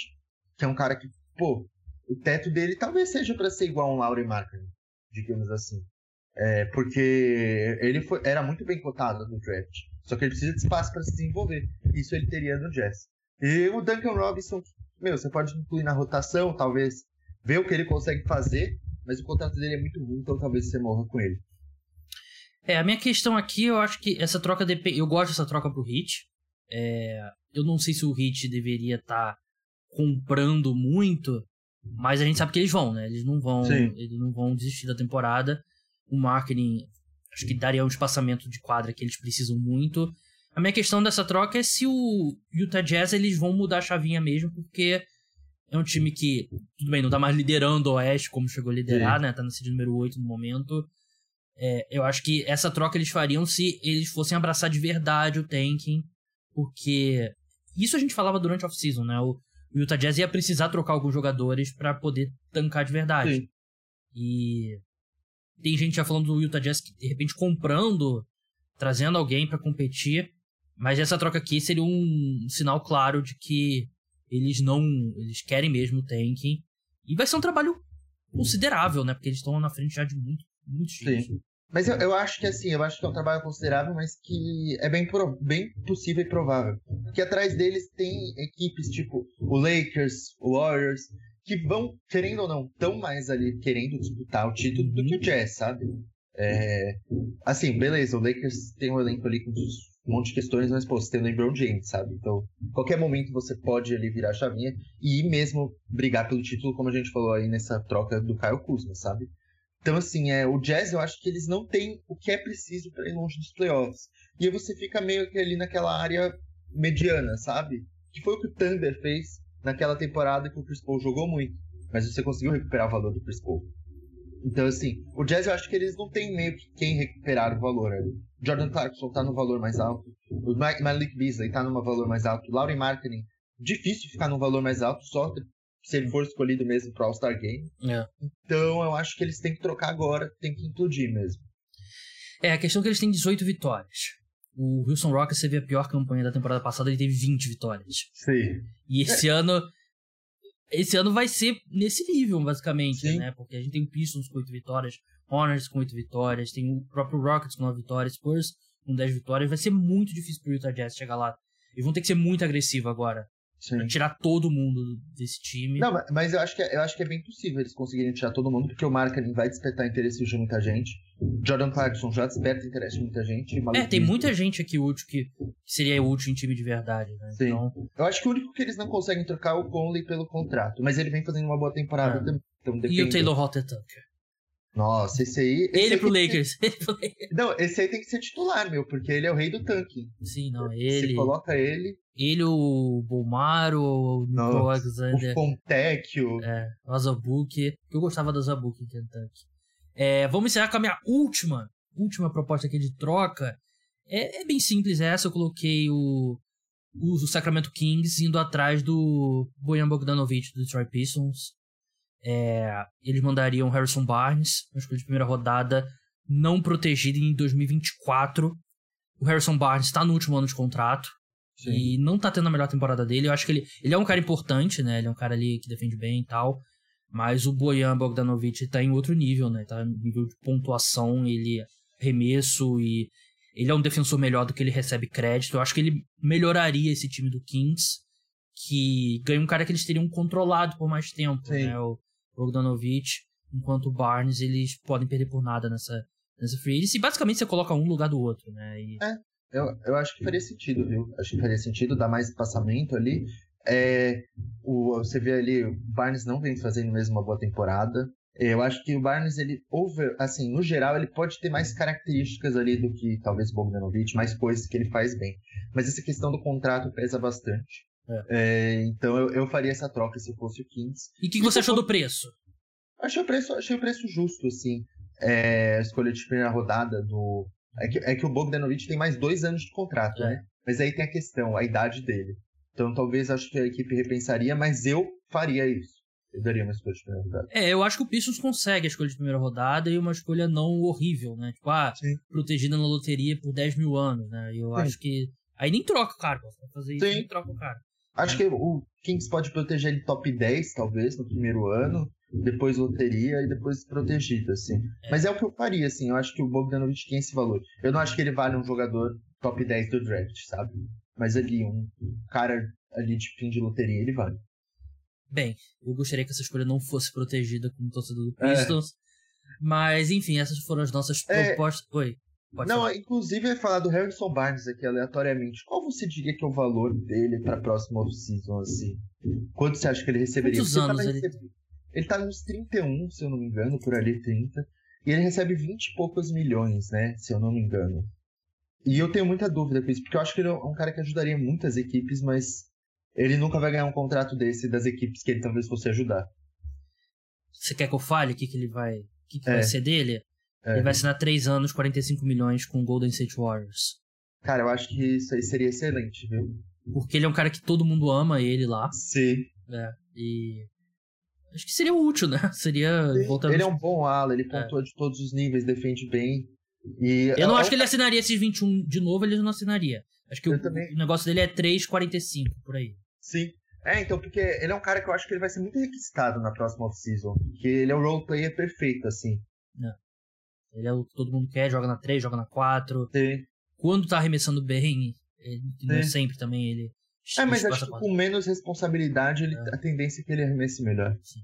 que é um cara que, pô, o teto dele talvez seja para ser igual a um Laurie Markkinen, digamos assim. É, porque ele foi, era muito bem cotado no draft. Só que ele precisa de espaço para se desenvolver. Isso ele teria no Jazz. E o Duncan Robinson, meu, você pode incluir na rotação, talvez ver o que ele consegue fazer, mas o contrato dele é muito ruim, então talvez você morra com ele. É, a minha questão aqui, eu acho que essa troca depende. Eu gosto dessa troca pro Hit. É, eu não sei se o Hit deveria estar tá comprando muito, mas a gente sabe que eles vão, né? Eles não vão, Sim. eles não vão desistir da temporada. O marketing acho que daria um espaçamento de quadra que eles precisam muito. A minha questão dessa troca é se o Utah Jazz eles vão mudar a chavinha mesmo, porque é um time que, tudo bem, não tá mais liderando o Oeste como chegou a liderar, Sim. né? Tá no seed número 8 no momento. É, eu acho que essa troca eles fariam se eles fossem abraçar de verdade o tanking, porque isso a gente falava durante a off-season, né? O, o Utah Jazz ia precisar trocar alguns jogadores para poder tancar de verdade. Sim. E tem gente já falando do Utah Jazz que de repente comprando, trazendo alguém para competir, mas essa troca aqui seria um sinal claro de que eles não, eles querem mesmo o tanking. E vai ser um trabalho considerável, né? Porque eles estão na frente já de muito muito Sim. Mas eu, eu acho que assim, eu acho que é um trabalho considerável, mas que é bem, pro, bem possível e provável. Que atrás deles tem equipes tipo o Lakers, o Warriors, que vão, querendo ou não, tão mais ali querendo disputar o título do que o Jazz, sabe? É, assim, beleza, o Lakers tem um elenco ali com um monte de questões, mas pô, você tem o LeBron James, sabe? Então, qualquer momento você pode ali virar a chavinha e mesmo brigar pelo título, como a gente falou aí nessa troca do Kyle Kuzma, sabe? Então, assim, é, o Jazz eu acho que eles não têm o que é preciso para ir longe dos playoffs. E aí você fica meio que ali naquela área mediana, sabe? que foi o que o Thunder fez naquela temporada que o Chris Paul jogou muito. Mas você conseguiu recuperar o valor do Chris Paul. Então, assim, o Jazz eu acho que eles não têm meio que quem recuperar o valor ali. Jordan Clarkson tá no valor mais alto. O Malik Beasley tá no valor mais alto. Lauren Marketing, difícil ficar num valor mais alto, só se ele for escolhido mesmo pro All-Star Game. É. Então, eu acho que eles têm que trocar agora, tem que implodir mesmo. É, a questão é que eles têm 18 vitórias. O Wilson Rockets teve a pior campanha da temporada passada, ele teve 20 vitórias. Sim. E esse é. ano. Esse ano vai ser nesse nível, basicamente, Sim. né? Porque a gente tem o Pistons com 8 vitórias, Hornets com 8 vitórias, tem o próprio Rockets com 9 vitórias, Spurs com 10 vitórias. Vai ser muito difícil pro Utah Jazz chegar lá. Eles vão ter que ser muito agressivos agora. Sim. Pra tirar todo mundo desse time. Não, mas eu acho, que é, eu acho que é bem possível eles conseguirem tirar todo mundo, porque o Marketing vai despertar interesse de muita gente. Jordan Clarkson já desperta interesse de muita gente. É, tem muita gente aqui útil que, seria útil em time de verdade, né? Sim. Então... Eu acho que o único que eles não conseguem trocar é o Conley pelo contrato, mas ele vem fazendo uma boa temporada é. também. Então e o Taylor Hotter Tucker? Nossa, esse aí. Esse ele, aí pro Lakers. Ser... Não, esse aí tem que ser titular, meu, porque ele é o rei do tanque. Sim, não, ele. Você coloca ele. Ele, o Bomaro, o Nico Alexander. O Fontecchio. É, o Azabuki. Eu gostava do Azabuki em Kentucky. É, vamos encerrar com a minha última, última proposta aqui de troca. É, é bem simples essa. Eu coloquei o, o Sacramento Kings indo atrás do Bojan Bogdanovic do Detroit Pistons. É, eles mandariam Harrison Barnes, uma escolha de primeira rodada, não protegida em 2024. O Harrison Barnes está no último ano de contrato. Sim. E não tá tendo a melhor temporada dele. Eu acho que ele, ele é um cara importante, né? Ele é um cara ali que defende bem e tal. Mas o Bojan Bogdanovic tá em outro nível, né? Tá em nível de pontuação, ele remesso e ele é um defensor melhor do que ele recebe crédito. Eu acho que ele melhoraria esse time do Kings, que ganha um cara que eles teriam controlado por mais tempo, Sim. né? O Bogdanovic, enquanto o Barnes, eles podem perder por nada nessa, nessa free agency. E basicamente você coloca um lugar do outro, né? E... É, eu, eu acho que faria sentido, viu? Acho que faria sentido dar mais passamento ali. É, o, você vê ali, o Barnes não vem fazendo mesmo uma boa temporada. Eu acho que o Barnes, ele, over, assim, no geral, ele pode ter mais características ali do que talvez o Bogdanovic, mais coisas que ele faz bem. Mas essa questão do contrato pesa bastante. É. É, então eu, eu faria essa troca se fosse o Kings. E o que, que, você achou do preço? Achei o preço, achei o preço justo, assim. É, a escolha de primeira rodada do. É que, é que o Bogdanovic tem mais dois anos de contrato, é. né? Mas aí tem a questão, a idade dele. Então talvez acho que a equipe repensaria, mas eu faria isso. Eu daria uma escolha de primeira rodada. É, eu acho que o Pistons consegue a escolha de primeira rodada e uma escolha não horrível, né? Tipo, ah, Sim. protegida na loteria por 10 mil anos, né? Eu Sim. acho que. Aí nem troca o cara, pra fazer isso, Sim. nem troca o cara. Acho que o Kings pode proteger ele top 10, talvez, no primeiro ano, depois loteria e depois protegido, assim. É. Mas é o que eu faria, assim. Eu acho que o Bogdanovich tem esse valor. Eu não acho que ele vale um jogador top 10 do draft, sabe? Mas ali, um cara ali de fim de loteria, ele vale. Bem, eu gostaria que essa escolha não fosse protegida como torcedor do é. Pistons. É. Mas, enfim, essas foram as nossas é. propostas. Oi. Não, falar. inclusive ia falar do Harrison Barnes aqui aleatoriamente. Qual você diria que é o valor dele para a próxima off-season, assim? Quanto você acha que ele receberia? Quantos anos ele... ele tá nos 31, se eu não me engano, por ali 30. E ele recebe 20 e poucos milhões, né? Se eu não me engano. E eu tenho muita dúvida com isso, porque eu acho que ele é um cara que ajudaria muitas equipes, mas ele nunca vai ganhar um contrato desse das equipes que ele talvez fosse ajudar. Você quer que eu fale o que, que ele vai. O que, que é. vai ser dele? É. Ele vai assinar 3 anos, 45 milhões com o Golden State Warriors. Cara, eu acho que isso aí seria excelente, viu? Porque ele é um cara que todo mundo ama ele lá. Sim. É, e. Acho que seria útil, né? Seria. Voltando... Ele é um bom ala, ele pontua é. de todos os níveis, defende bem. E eu não acho que ele assinaria esses 21 de novo, ele não assinaria. Acho que o, o, negócio dele é 3,45 por aí. Sim. É, então, porque ele é um cara que eu acho que ele vai ser muito requisitado na próxima off-season. Porque ele é o role player perfeito, assim. É. Ele é o que todo mundo quer, joga na 3, joga na 4. Sim. Quando tá arremessando bem, ele, não sempre também ele. É, mas acho que com menos responsabilidade ele, é. a tendência é que ele arremesse melhor. Sim.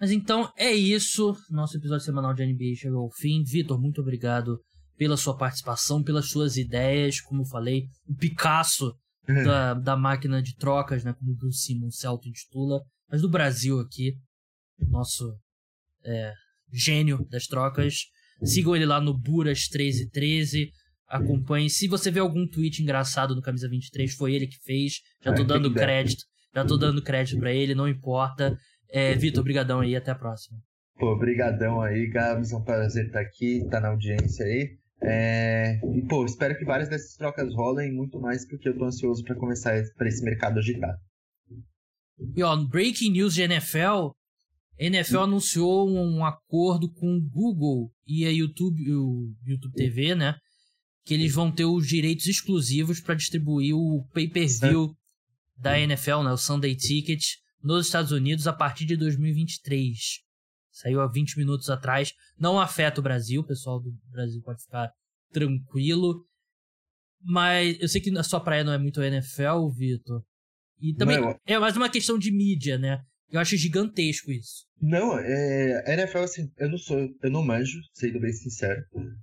Mas então é isso. Nosso episódio semanal de NBA chegou ao fim. Vitor, muito obrigado pela sua participação, pelas suas ideias. Como eu falei, o Picasso da, da máquina de trocas, né? Como o Simmons se auto-intitula. Mas do Brasil aqui, nosso é, gênio das trocas. Sigam ele lá no Buras1313. Acompanhe. Se você vê algum tweet engraçado no Camisa 23, foi ele que fez. Já tô dando crédito. Já tô dando crédito para ele, não importa. É, Vitor, brigadão aí, até a próxima. Pô, brigadão aí, Gabs, é um prazer estar aqui, estar na audiência aí. É... E, pô, espero que várias dessas trocas rolem, muito mais porque eu tô ansioso para começar para esse mercado agitar. E ó, breaking news de NFL, NFL anunciou um acordo com o Google e a YouTube, o YouTube TV, né? Que eles vão ter os direitos exclusivos para distribuir o pay-per-view da NFL, né? O Sunday Ticket, nos Estados Unidos a partir de 2023. Saiu há 20 minutos atrás. Não afeta o Brasil, o pessoal do Brasil pode ficar tranquilo. Mas eu sei que a sua praia não é muito NFL, Vitor. E também não, é mais uma questão de mídia, né? Eu acho gigantesco isso. Não, é, NFL, assim, eu não sou, eu não manjo, sendo bem sincero.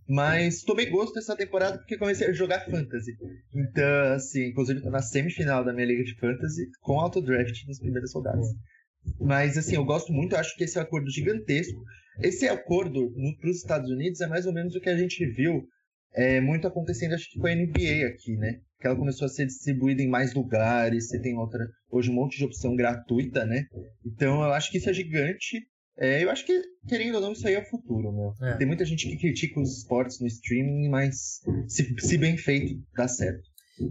Mas tomei gosto dessa temporada porque comecei a jogar fantasy. Então, assim, inclusive tô na semifinal da minha liga de fantasy com autodraft nas primeiras rodadas. Mas, assim, eu gosto muito, acho que esse é um acordo gigantesco. Esse acordo para os Estados Unidos é mais ou menos o que a gente viu é, muito acontecendo, acho que com a NBA aqui, né? Que ela começou a ser distribuída em mais lugares, você tem outra, hoje um monte de opção gratuita, né? Então eu acho que isso é gigante. É, eu acho que, querendo ou não, isso aí é o futuro, meu. É. Tem muita gente que critica os esportes no streaming, mas se, se bem feito, dá certo.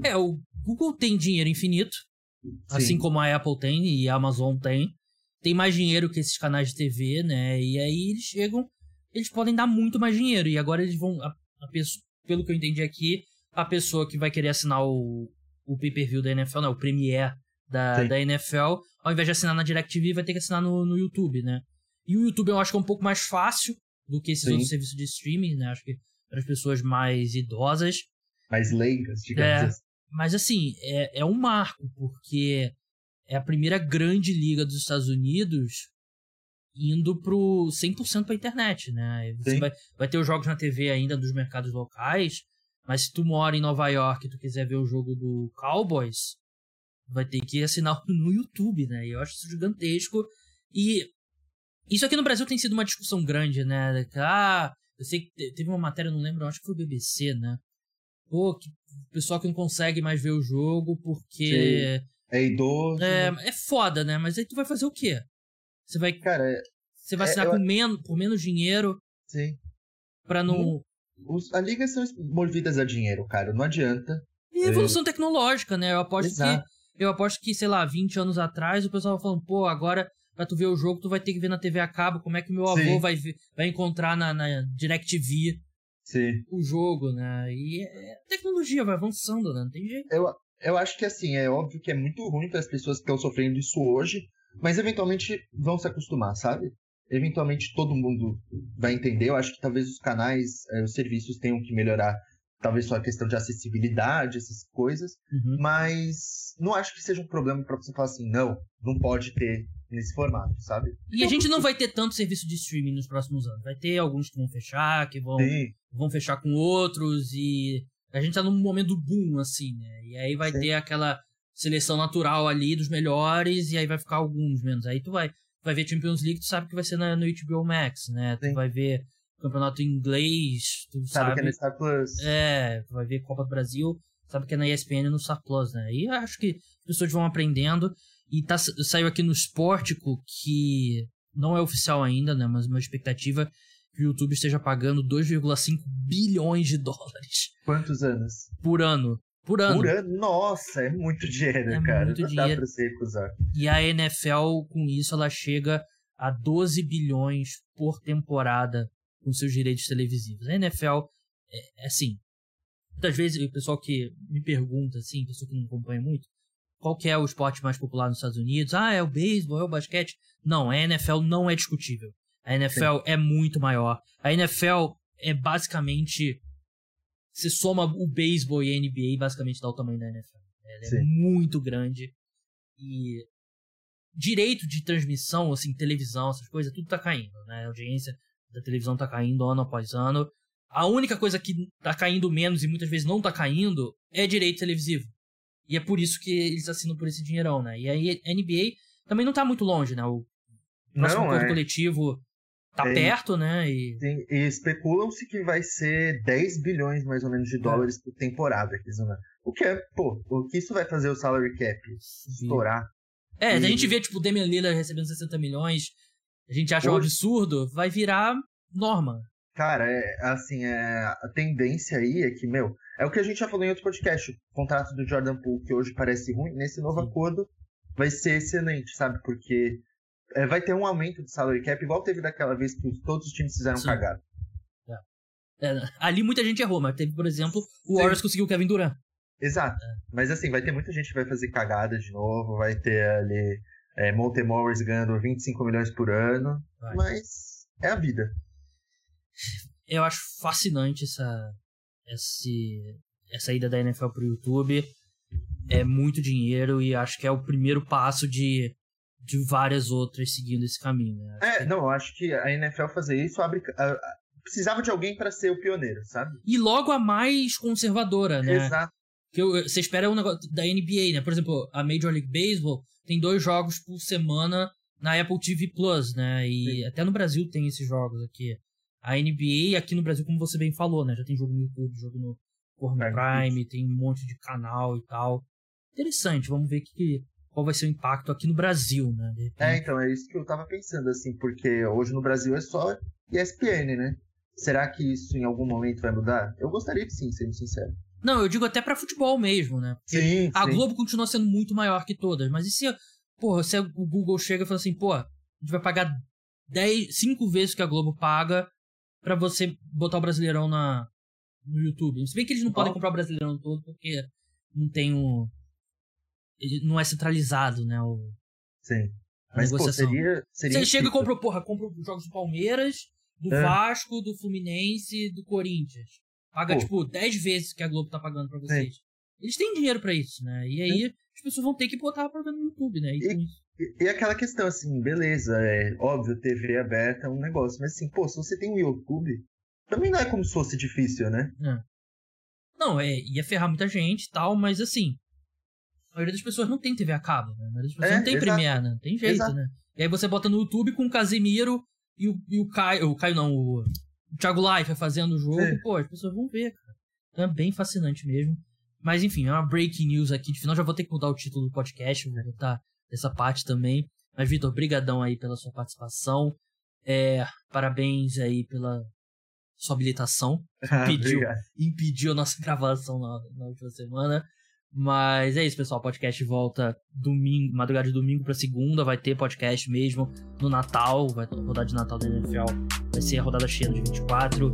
É, o Google tem dinheiro infinito, Sim. assim como a Apple tem e a Amazon tem. Tem mais dinheiro que esses canais de TV, né? E aí eles chegam, eles podem dar muito mais dinheiro. E agora eles vão. A, a pelo que eu entendi aqui, a pessoa que vai querer assinar o, o pay-per-view da NFL, né, o Premiere da, da NFL, ao invés de assinar na DirecTV, vai ter que assinar no, no YouTube, né? E o YouTube eu acho que é um pouco mais fácil do que esses Sim. outros serviços de streaming, né? Acho que para as pessoas mais idosas. Mais leigas, digamos é, assim. Mas assim, é, é um marco, porque é a primeira grande liga dos Estados Unidos indo pro 100% pra internet, né? Você vai, vai ter os jogos na TV ainda dos mercados locais, mas se tu mora em Nova York e tu quiser ver o jogo do Cowboys, vai ter que assinar no YouTube, né? E eu acho isso gigantesco. E isso aqui no Brasil tem sido uma discussão grande, né? Ah, eu sei que teve uma matéria, não lembro, acho que foi o BBC, né? Pô, que o pessoal que não consegue mais ver o jogo porque. Sim. É idoso. É, é foda, né? Mas aí tu vai fazer o quê? Você vai. Cara, você vai é, assinar é, eu... com menos, por menos dinheiro. Sim. Pra não. Os, as ligas são movidas a dinheiro, cara. Não adianta. E evolução é... tecnológica, né? Eu aposto Exato. que. Eu aposto que, sei lá, 20 anos atrás, o pessoal falando, pô, agora pra tu ver o jogo, tu vai ter que ver na TV a cabo como é que meu avô vai, vai encontrar na, na DirecTV Sim. o jogo, né? E é, a tecnologia vai avançando, né? Não tem jeito. Eu, eu acho que assim, é óbvio que é muito ruim para as pessoas que estão sofrendo isso hoje, mas eventualmente vão se acostumar, sabe? Eventualmente todo mundo vai entender. Eu acho que talvez os canais, eh, os serviços tenham que melhorar, talvez só a questão de acessibilidade, essas coisas, uhum. mas não acho que seja um problema para você falar assim, não, não pode ter nesse formato, sabe? E a gente não vai ter tanto serviço de streaming nos próximos anos. Vai ter alguns que vão fechar, que vão, vão fechar com outros e a gente tá num momento boom, assim, né? E aí vai Sim. ter aquela seleção natural ali dos melhores, e aí vai ficar alguns menos. Aí tu vai, vai ver Champions League, tu sabe que vai ser na, no HBO Max, né? Sim. Tu vai ver campeonato inglês, tu sabe. Sabe que é no Star Plus. É, tu vai ver Copa do Brasil, sabe que é na ESPN e no Star Plus, né? E acho que as pessoas vão aprendendo. E tá, saiu aqui no Sportico que não é oficial ainda, né? Mas uma expectativa que o YouTube esteja pagando 2,5 bilhões de dólares. Quantos anos? Por ano. Por ano. Por ano? Nossa, é muito dinheiro, é cara. Muito Não dinheiro. dá pra se recusar. E a NFL, com isso, ela chega a 12 bilhões por temporada com seus direitos televisivos. A NFL, é, é assim, muitas vezes o pessoal que me pergunta, assim, pessoa que não acompanha muito, qual que é o esporte mais popular nos Estados Unidos? Ah, é o beisebol, é o basquete? Não, a NFL não é discutível. A NFL Sim. é muito maior. A NFL é basicamente. Você soma o beisebol e a NBA, basicamente dá o tamanho da NFL. Ela é Sim. muito grande. E direito de transmissão, assim, televisão, essas coisas, tudo tá caindo, né? A audiência da televisão tá caindo ano após ano. A única coisa que tá caindo menos e muitas vezes não tá caindo é direito televisivo. E é por isso que eles assinam por esse dinheirão, né? E aí a NBA também não tá muito longe, né? O próximo não, acordo é. coletivo tá perto, né? E, e especulam-se que vai ser 10 bilhões mais ou menos de é. dólares é. por temporada. O que é, pô, o que isso vai fazer o salary cap? Estourar. É, e... a gente vê, tipo, o Damian Lillard recebendo 60 milhões, a gente acha Hoje... um absurdo, vai virar norma. Cara, é, assim, é, a tendência aí é que, meu, é o que a gente já falou em outro podcast. O contrato do Jordan Poole, que hoje parece ruim, nesse novo Sim. acordo vai ser excelente, sabe? Porque é, vai ter um aumento de salary cap, igual teve daquela vez que todos os times fizeram Sim. cagada. É. É, ali muita gente errou, mas teve, por exemplo, o Warriors conseguiu o Kevin Durant. Exato. É. Mas assim, vai ter muita gente que vai fazer cagada de novo, vai ter ali é, Monte Morris ganhando 25 milhões por ano, vai. mas é a vida. Eu acho fascinante essa, esse, essa ida da NFL pro YouTube. É muito dinheiro e acho que é o primeiro passo de, de várias outras seguindo esse caminho. Né? É, que... não, eu acho que a NFL fazer isso abre. precisava de alguém para ser o pioneiro, sabe? E logo a mais conservadora, né? Exato. Que eu, você espera um negócio da NBA, né? Por exemplo, a Major League Baseball tem dois jogos por semana na Apple TV Plus, né? E Sim. até no Brasil tem esses jogos aqui. A NBA, aqui no Brasil, como você bem falou, né? Já tem jogo no YouTube, jogo no Prime, Prime tem um monte de canal e tal. Interessante, vamos ver que, qual vai ser o impacto aqui no Brasil, né? É, então, é isso que eu tava pensando, assim, porque hoje no Brasil é só ESPN, né? Será que isso em algum momento vai mudar? Eu gostaria que sim, sendo sincero. Não, eu digo até para futebol mesmo, né? Porque sim, a sim. Globo continua sendo muito maior que todas, mas e se, porra, se o Google chega e fala assim, pô, a gente vai pagar 10, 5 vezes que a Globo paga para você botar o Brasileirão na, no YouTube. Se bem que eles não oh. podem comprar o Brasileirão todo porque não tem o. Não é centralizado, né? O, Sim. Mas pô, seria, seria. Você chega e compra, porra, compra os jogos do Palmeiras, do é. Vasco, do Fluminense, do Corinthians. Paga, Pô. tipo, 10 vezes que a Globo tá pagando pra vocês. Eles têm dinheiro para isso, né? E aí as pessoas vão ter que botar pra ver no YouTube, né? E, e, e, aquela questão, assim, beleza, é óbvio, TV aberta é um negócio, mas assim, pô, se você tem um YouTube, também não é como se fosse difícil, né? É. Não, é, ia ferrar muita gente e tal, mas assim, a maioria das pessoas não tem TV a cabo, né? A maioria das pessoas é, não tem Premiere, né? Tem jeito, exato. né? E aí você bota no YouTube com o Casemiro e o, e o Caio, o Caio não, o o Thiago Life fazendo o jogo, Sim. pô, as pessoas vão ver, cara. Então é bem fascinante mesmo. Mas enfim, é uma breaking news aqui de final. Já vou ter que mudar o título do podcast, vou botar essa parte também. Mas, Vitor, brigadão aí pela sua participação. É, parabéns aí pela sua habilitação. Impediu, impediu a nossa gravação na, na última semana. Mas é isso, pessoal. O podcast volta domingo, madrugada de domingo para segunda. Vai ter podcast mesmo no Natal. Vai rodar de Natal da NFL. Vai ser a rodada cheia dia 24.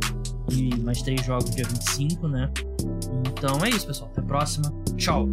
E mais três jogos dia 25, né? Então é isso, pessoal. Até a próxima. Tchau.